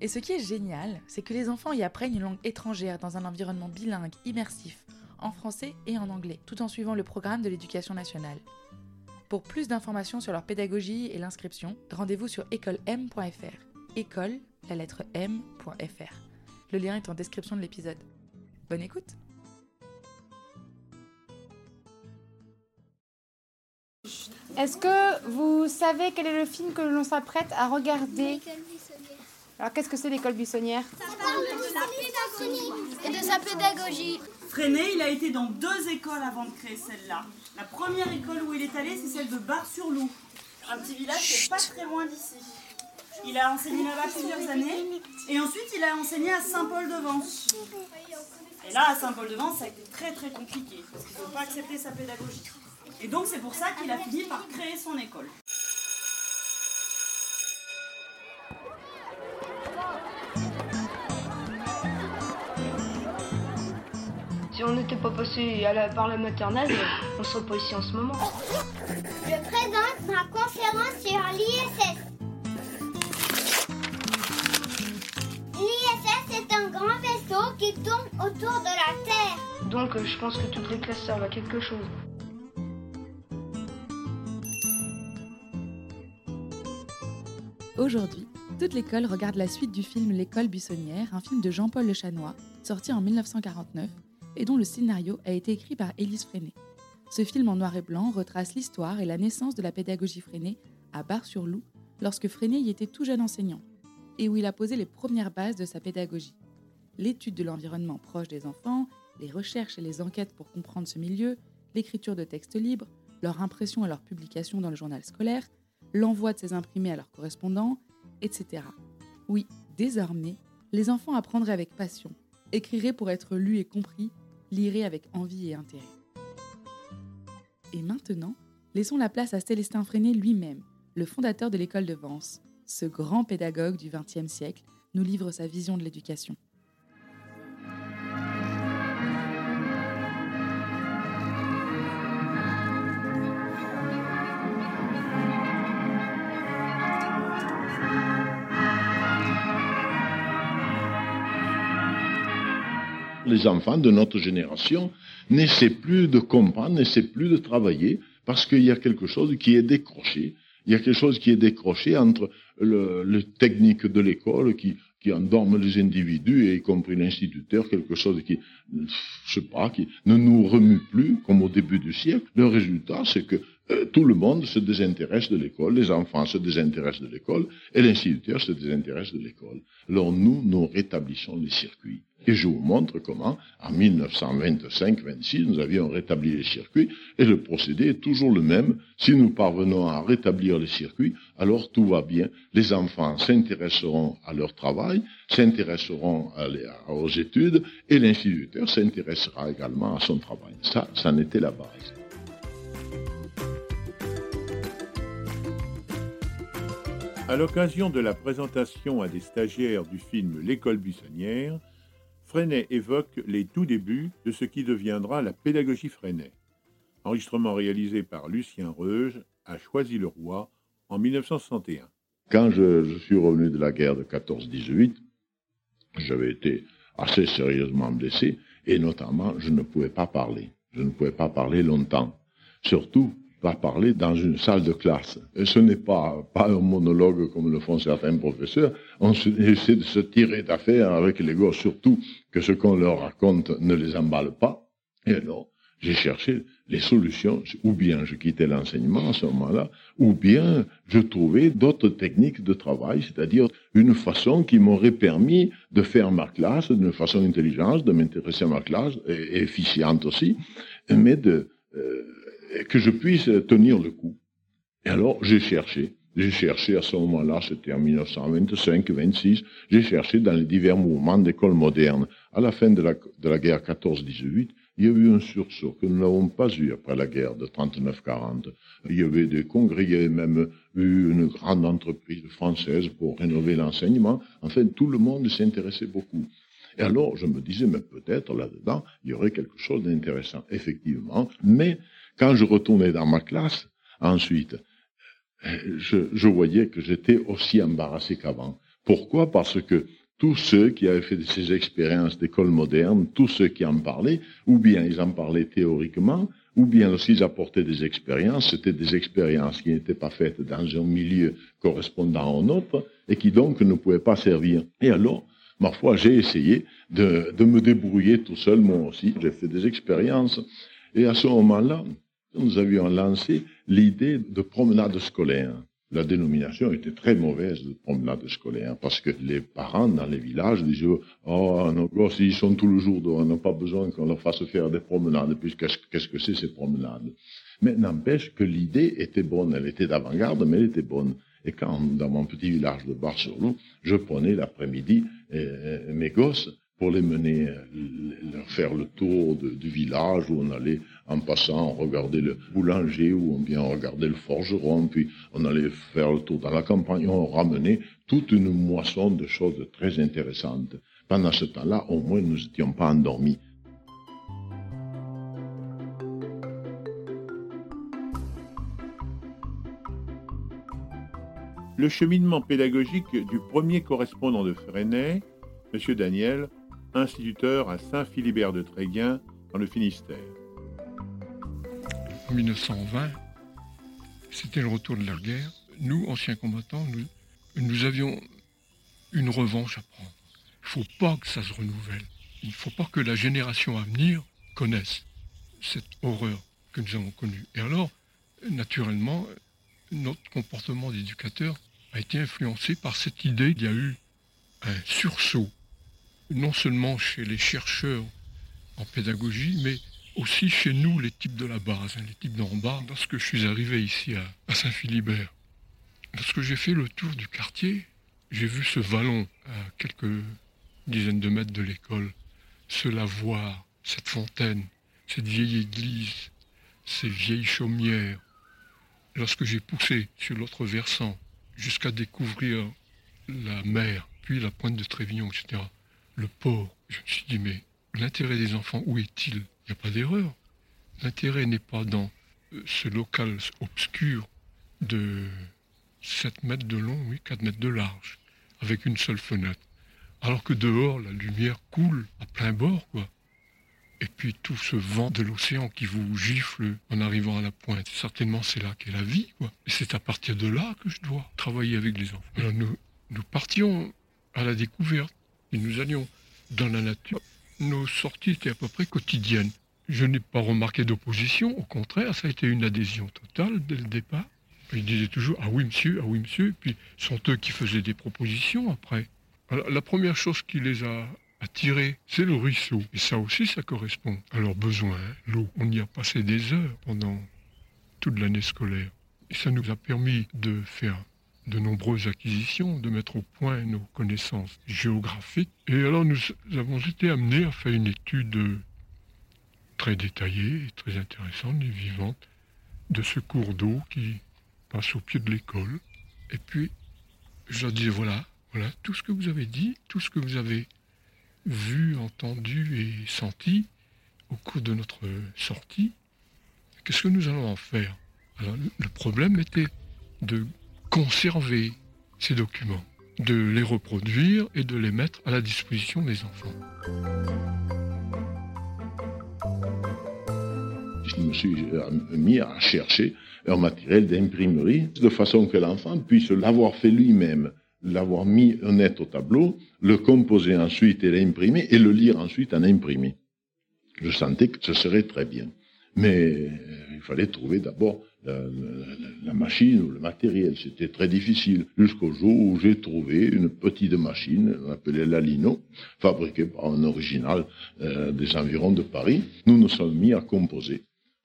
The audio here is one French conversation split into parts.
Et ce qui est génial, c'est que les enfants y apprennent une langue étrangère dans un environnement bilingue, immersif, en français et en anglais, tout en suivant le programme de l'éducation nationale. Pour plus d'informations sur leur pédagogie et l'inscription, rendez-vous sur écolem.fr. École, la lettre m.fr. Le lien est en description de l'épisode. Bonne écoute Est-ce que vous savez quel est le film que l'on s'apprête à regarder? Alors qu'est-ce que c'est l'école buissonnière Ça parle de la pédagogie et de sa pédagogie. Freinet, il a été dans deux écoles avant de créer celle-là. La première école où il est allé, c'est celle de Bar-sur-Loup, un petit village qui est pas très loin d'ici. Il a enseigné là-bas plusieurs années et ensuite il a enseigné à Saint-Paul-de-Vence. Et là, à Saint-Paul-de-Vence, ça a été très très compliqué parce qu'ils n'ont pas accepté sa pédagogie. Et donc c'est pour ça qu'il a fini par créer son école. Si on n'était pas passé à la- par la maternelle, on serait pas ici en ce moment. Je présente ma conférence sur l'ISS. L'ISS est un grand vaisseau qui tourne autour de la Terre. Donc je pense que toutes les classes servent à quelque chose. Aujourd'hui, toute l'école regarde la suite du film L'école buissonnière, un film de Jean-Paul Le Chanois, sorti en 1949 et dont le scénario a été écrit par Élise Freinet. Ce film en noir et blanc retrace l'histoire et la naissance de la pédagogie Freinet à Bar-sur-Loup lorsque Freinet y était tout jeune enseignant et où il a posé les premières bases de sa pédagogie. L'étude de l'environnement proche des enfants, les recherches et les enquêtes pour comprendre ce milieu, l'écriture de textes libres, leur impression et leur publication dans le journal scolaire, l'envoi de ces imprimés à leurs correspondants, etc. Oui, désormais, les enfants apprendraient avec passion, écriraient pour être lus et compris, liraient avec envie et intérêt. Et maintenant, laissons la place à Célestin Freinet lui-même, le fondateur de l'école de Vence. Ce grand pédagogue du XXe siècle nous livre sa vision de l'éducation. Les enfants de notre génération n'essaient plus de comprendre, n'essaient plus de travailler, parce qu'il y a quelque chose qui est décroché. Il y a quelque chose qui est décroché entre le, le technique de l'école qui, qui endorme les individus, et y compris l'instituteur, quelque chose qui, je sais pas, qui ne nous remue plus, comme au début du siècle. Le résultat, c'est que euh, tout le monde se désintéresse de l'école, les enfants se désintéressent de l'école, et l'instituteur se désintéresse de l'école. Alors nous, nous rétablissons les circuits. Et je vous montre comment, en 1925-26, nous avions rétabli les circuits, et le procédé est toujours le même. Si nous parvenons à rétablir les circuits, alors tout va bien. Les enfants s'intéresseront à leur travail, s'intéresseront aux études, et l'instituteur s'intéressera également à son travail. Ça, ça en était la base. À l'occasion de la présentation à des stagiaires du film L'école buissonnière, Freinet évoque les tout débuts de ce qui deviendra la pédagogie Freinet. Enregistrement réalisé par Lucien Reuge à Choisy-le-Roi en 1961. Quand je, je suis revenu de la guerre de 14-18, j'avais été assez sérieusement blessé, et notamment, je ne pouvais pas parler. Je ne pouvais pas parler longtemps. Surtout, pas parler dans une salle de classe. Ce n'est pas, pas un monologue comme le font certains professeurs. On essaie de se tirer d'affaire avec les gosses, surtout que ce qu'on leur raconte ne les emballe pas. Et alors, j'ai cherché les solutions, ou bien je quittais l'enseignement à ce moment-là, ou bien je trouvais d'autres techniques de travail, c'est-à-dire une façon qui m'aurait permis de faire ma classe d'une façon intelligente, de m'intéresser à ma classe, et efficiente aussi, mais de, euh, que je puisse tenir le coup. Et alors, j'ai cherché. J'ai cherché à ce moment-là, c'était en 1925-26, j'ai cherché dans les divers mouvements d'école moderne, à la fin de la, de la guerre 14-18, il y a eu un sursaut que nous n'avons pas eu après la guerre de 39-40. Il y avait des congrès, il y avait même eu une grande entreprise française pour rénover l'enseignement. Enfin, tout le monde s'intéressait beaucoup. Et alors, je me disais, mais peut-être là-dedans, il y aurait quelque chose d'intéressant, effectivement. Mais quand je retournais dans ma classe, ensuite, je, voyais que j'étais aussi embarrassé qu'avant. Pourquoi? Parce que tous ceux qui avaient fait ces expériences d'école moderne, tous ceux qui en parlaient, ou bien ils en parlaient théoriquement, ou bien lorsqu'ils apportaient des expériences, c'était des expériences qui n'étaient pas faites dans un milieu correspondant au nôtre, et qui donc ne pouvaient pas servir. Et alors, ma foi, j'ai essayé de me débrouiller tout seul, moi aussi. J'ai fait des expériences. Et à ce moment-là, nous avions lancé l'idée de promenade scolaire. La dénomination était très mauvaise de promenade scolaire parce que les parents dans les villages disaient Oh, nos gosses, ils sont tout le jour dehors, on n'a pas besoin qu'on leur fasse faire des promenades. Puis qu'est-ce que c'est ces promenades? Mais n'empêche que l'idée était bonne, elle était d'avant-garde, mais elle était bonne. Et quand, dans mon petit village de Bar-sur-Loup, je prenais l'après-midi euh, mes gosses pour les mener, euh, faire le tour de, du village où on allait en passant regarder le boulanger ou bien regarder le forgeron, puis on allait faire le tour dans la campagne, on ramenait toute une moisson de choses très intéressantes. Pendant ce temps-là, au moins, nous n'étions pas endormis. Le cheminement pédagogique du premier correspondant de Freinet, M. Daniel, instituteur à Saint-Philibert de Tréguin, dans le Finistère. En 1920, c'était le retour de la guerre. Nous, anciens combattants, nous, nous avions une revanche à prendre. Il ne faut pas que ça se renouvelle. Il ne faut pas que la génération à venir connaisse cette horreur que nous avons connue. Et alors, naturellement, notre comportement d'éducateur a été influencé par cette idée qu'il y a eu un sursaut, non seulement chez les chercheurs en pédagogie, mais aussi chez nous, les types de la base, hein, les types d'en bas. Lorsque je suis arrivé ici à, à Saint-Philibert, lorsque j'ai fait le tour du quartier, j'ai vu ce vallon à quelques dizaines de mètres de l'école, ce lavoir, cette fontaine, cette vieille église, ces vieilles chaumières. Lorsque j'ai poussé sur l'autre versant jusqu'à découvrir la mer, puis la pointe de Trévignon, etc., le port, je me suis dit, mais l'intérêt des enfants, où est-il? Il n'y a pas d'erreur. L'intérêt n'est pas dans euh, ce local obscur de 7 mètres de long, oui, 4 mètres de large, avec une seule fenêtre. Alors que dehors, la lumière coule à plein bord, quoi. Et puis tout ce vent de l'océan qui vous gifle en arrivant à la pointe, certainement c'est là qu'est la vie. Et c'est à partir de là que je dois travailler avec les enfants. Alors nous partions à la découverte nous allions dans la nature. Nos sorties étaient à peu près quotidiennes. Je n'ai pas remarqué d'opposition, au contraire, ça a été une adhésion totale dès le départ. Ils disaient toujours Ah oui, monsieur, ah oui, monsieur. Et puis, sont eux qui faisaient des propositions après. La première chose qui les a attirés, c'est le ruisseau. Et ça aussi, ça correspond à leurs besoins, l'eau. On y a passé des heures pendant toute l'année scolaire. Et ça nous a permis de faire de nombreuses acquisitions, de mettre au point nos connaissances géographiques. Et alors nous avons été amenés à faire une étude très détaillée et très intéressante et vivante de ce cours d'eau qui passe au pied de l'école. Et puis, je leur disais, voilà, voilà, tout ce que vous avez dit, tout ce que vous avez vu, entendu et senti au cours de notre sortie, qu'est-ce que nous allons en faire? Alors, le problème était de conserver ces documents, de les reproduire et de les mettre à la disposition des enfants. Je me suis mis à chercher un matériel d'imprimerie de façon que l'enfant puisse l'avoir fait lui-même, l'avoir mis net au tableau, le composer ensuite et l'imprimer et le lire ensuite en imprimé. Je sentais que ce serait très bien. Mais il fallait trouver d'abord la, machine ou le matériel. C'était très difficile jusqu'au jour où j'ai trouvé une petite machine, on appelait la Lino, fabriquée par un original euh, des environs de Paris. Nous nous sommes mis à composer.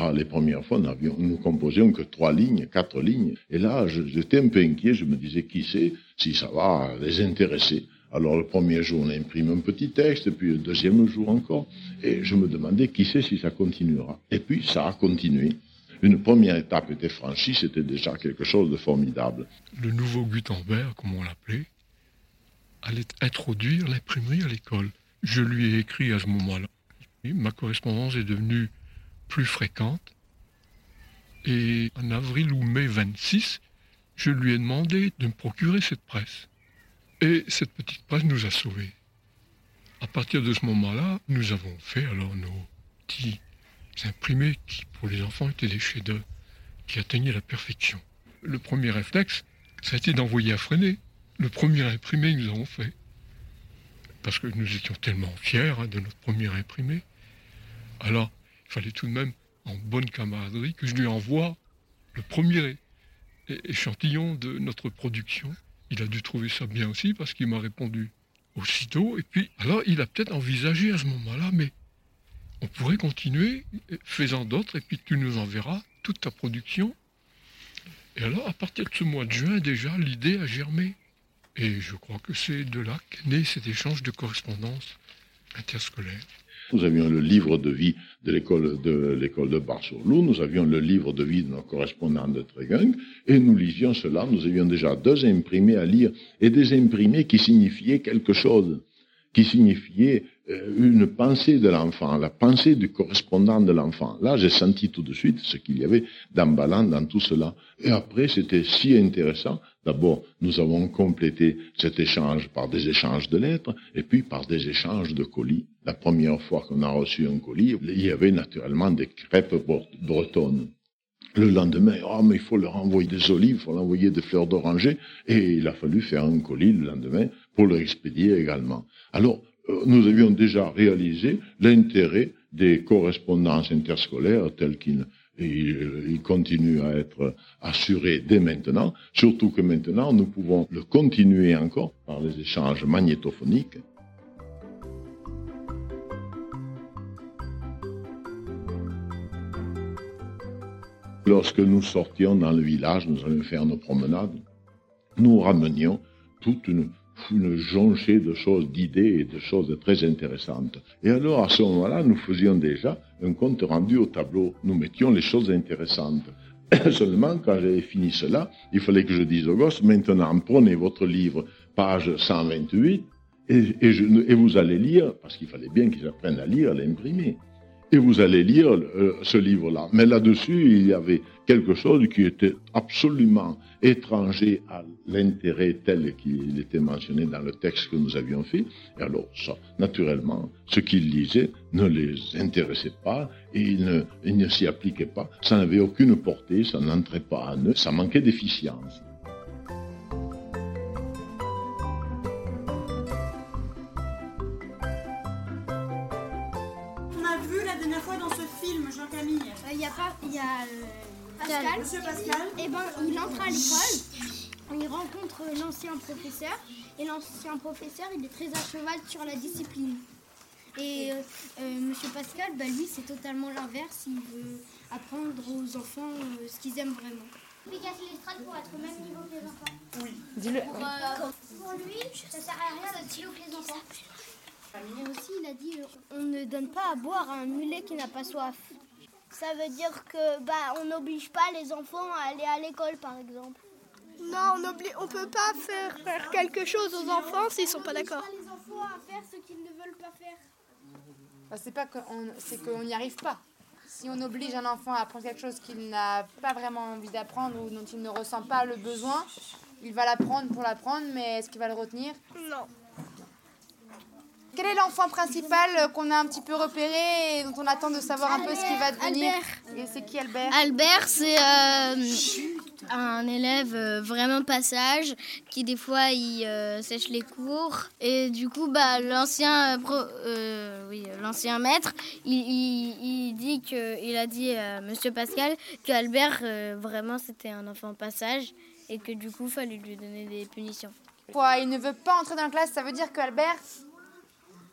Ah, les premières fois, nous, nous composions que trois lignes, quatre lignes. Et là, j'étais un peu inquiet. Je me disais, qui sait si ça va les intéresser Alors le premier jour, on imprime un petit texte, puis le deuxième jour encore. Et je me demandais qui sait si ça continuera. Et puis ça a continué. Une première étape était franchie, c'était déjà quelque chose de formidable. Le nouveau Gutenberg, comme on l'appelait, allait introduire l'imprimerie à l'école. Je lui ai écrit à ce moment-là. Ma correspondance est devenue plus fréquente. Et en avril ou mai 26, je lui ai demandé de me procurer cette presse. Et cette petite presse nous a sauvés. À partir de ce moment-là, nous avons fait alors nos petits imprimés qui, pour les enfants, étaient des chefs-d'œuvre, qui atteignaient la perfection. Le premier réflexe, ça a été d'envoyer à freiner le premier imprimé que nous avons fait. Parce que nous étions tellement fiers hein, de notre premier imprimé. Alors, il fallait tout de même, en bonne camaraderie, que je lui envoie le premier échantillon de notre production. Il a dû trouver ça bien aussi parce qu'il m'a répondu aussitôt. Et puis, alors, il a peut-être envisagé à ce moment-là, mais on pourrait continuer, faisant d'autres, et puis tu nous enverras toute ta production. Et alors, à partir de ce mois de juin, déjà, l'idée a germé. Et je crois que c'est de là qu'est né cet échange de correspondance interscolaire. Nous avions le livre de vie de l'école de l'école de Bar-sur-Loup, nous avions le livre de vie de nos correspondants de Trégung, et nous lisions cela. Nous avions déjà deux imprimés à lire, et des imprimés qui signifiaient quelque chose, qui signifiaient euh, une pensée de l'enfant, la pensée du correspondant de l'enfant. Là, j'ai senti tout de suite ce qu'il y avait d'emballant dans tout cela. Et après, c'était si intéressant. D'abord, nous avons complété cet échange par des échanges de lettres et puis par des échanges de colis. La première fois qu'on a reçu un colis, il y avait naturellement des crêpes bretonnes. Le lendemain, oh, mais il faut leur envoyer des olives, il faut leur envoyer des fleurs d'oranger, et il a fallu faire un colis le lendemain pour leur expédier également. Alors, euh, nous avions déjà réalisé l'intérêt des correspondances interscolaires telles qu'il il, continue à être assuré dès maintenant, surtout que maintenant nous pouvons le continuer encore par les échanges magnétophoniques. Lorsque nous sortions dans le village, nous allions faire nos promenades, nous ramenions toute une une jonchée de choses, d'idées et de choses très intéressantes. Et alors, à ce moment-là, nous faisions déjà un compte rendu au tableau. Nous mettions les choses intéressantes. Seulement, quand j'avais fini cela, il fallait que je dise aux gosses, maintenant, prenez votre livre, page 128, et, et vous allez lire, parce qu'il fallait bien qu'ils apprennent à lire, à l'imprimer et vous allez lire euh, ce livre-là. Mais là-dessus, il y avait quelque chose qui était absolument étranger à l'intérêt tel qu'il était mentionné dans le texte que nous avions fait. Et alors, ça, naturellement, ce qu'ils lisaient ne les intéressait pas et ils ne, s'y appliquaient pas. Ça n'avait aucune portée, ça n'entrait pas en eux, ça manquait d'efficience. Pascal. Monsieur Pascal. Et eh ben, il entre à l'école. Il rencontre l'ancien professeur. Et l'ancien professeur, il est très à cheval sur la discipline. Et euh, euh, Monsieur Pascal, bah, lui, c'est totalement l'inverse. Il veut apprendre aux enfants ce qu'ils aiment vraiment. Il casser les strates pour être au même niveau que les enfants. Oui. Dis-le. Pour, pour, lui, ça sert à rien d'être stylo que les enfants. Et aussi, il a dit on ne donne pas à boire à un mulet qui n'a pas soif. Ça veut dire que bah on n'oblige pas les enfants à aller à l'école par exemple. Non, on ne on peut pas faire, faire quelque chose aux enfants s'ils sont pas d'accord. les enfants à faire ce qu'ils ne veulent pas faire. Bah, c'est pas qu'on c'est qu'on n'y arrive pas. Si on oblige un enfant à apprendre quelque chose qu'il n'a pas vraiment envie d'apprendre ou dont il ne ressent pas le besoin, il va l'apprendre pour l'apprendre, mais est-ce qu'il va le retenir? Non. Quel est l'enfant principal euh, qu'on a un petit peu repéré et dont on attend de savoir un peu ce qu'il va devenir Et c'est qui Albert? Albert, c'est euh, un élève euh, vraiment passage qui des fois il sèche les cours. Et du coup bah l'ancien oui, l'ancien maître il, dit que il a dit à Monsieur Pascal que Albert vraiment c'était un enfant passage et que du coup il fallait lui donner des punitions. Quoi, il ne veut pas entrer dans la classe, ça veut dire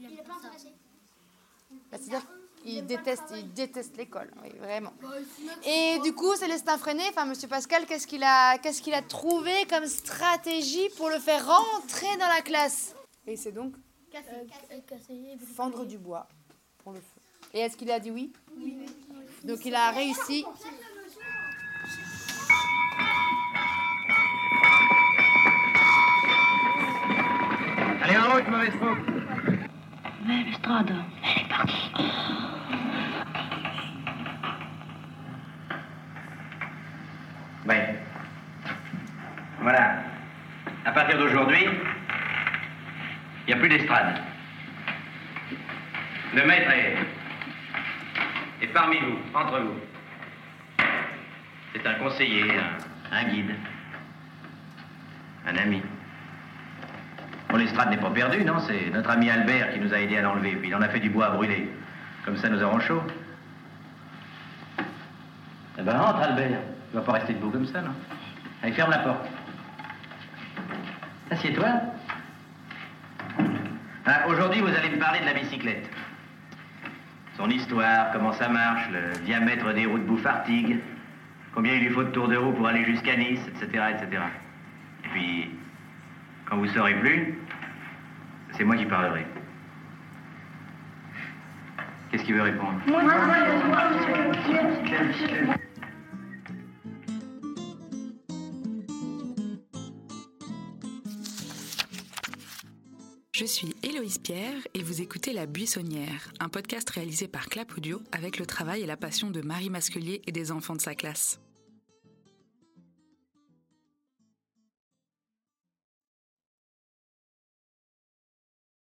que Albert bah, c'est-à-dire qu'il déteste, il déteste l'école, oui, vraiment. Et du coup, Célestin Freinet, enfin Monsieur Pascal, qu'est-ce qu'il a, qu'est-ce qu'il a trouvé comme stratégie pour le faire rentrer dans la classe? Et c'est donc Casser. fendre du bois pour le feu. Et est-ce qu'il a dit oui? Oui. Donc il a réussi. Allez, en route, mauvaise faux. father. Bon, l'estrade n'est pas perdue, non? C'est notre ami Albert qui nous a aidés à l'enlever, puis il en a fait du bois à brûler. Comme ça, nous aurons chaud. Eh ben, entre, Albert. Tu vas pas rester debout comme ça, non? Allez, ferme la porte. Assieds-toi. Ah, Aujourd'hui, vous allez me parler de la bicyclette. Son histoire, comment ça marche, le diamètre des roues de Bouffartigue, combien il lui faut de tour de roue pour aller jusqu'à Nice, etc., etc. Et puis, quand vous saurez plus, c'est moi qui parlerai. Qu'est-ce qu'il veut répondre? Je suis Héloïse Pierre et vous écoutez La Buissonnière, un podcast réalisé par Clap Audio avec le travail et la passion de Marie Masquelier et des enfants de sa classe.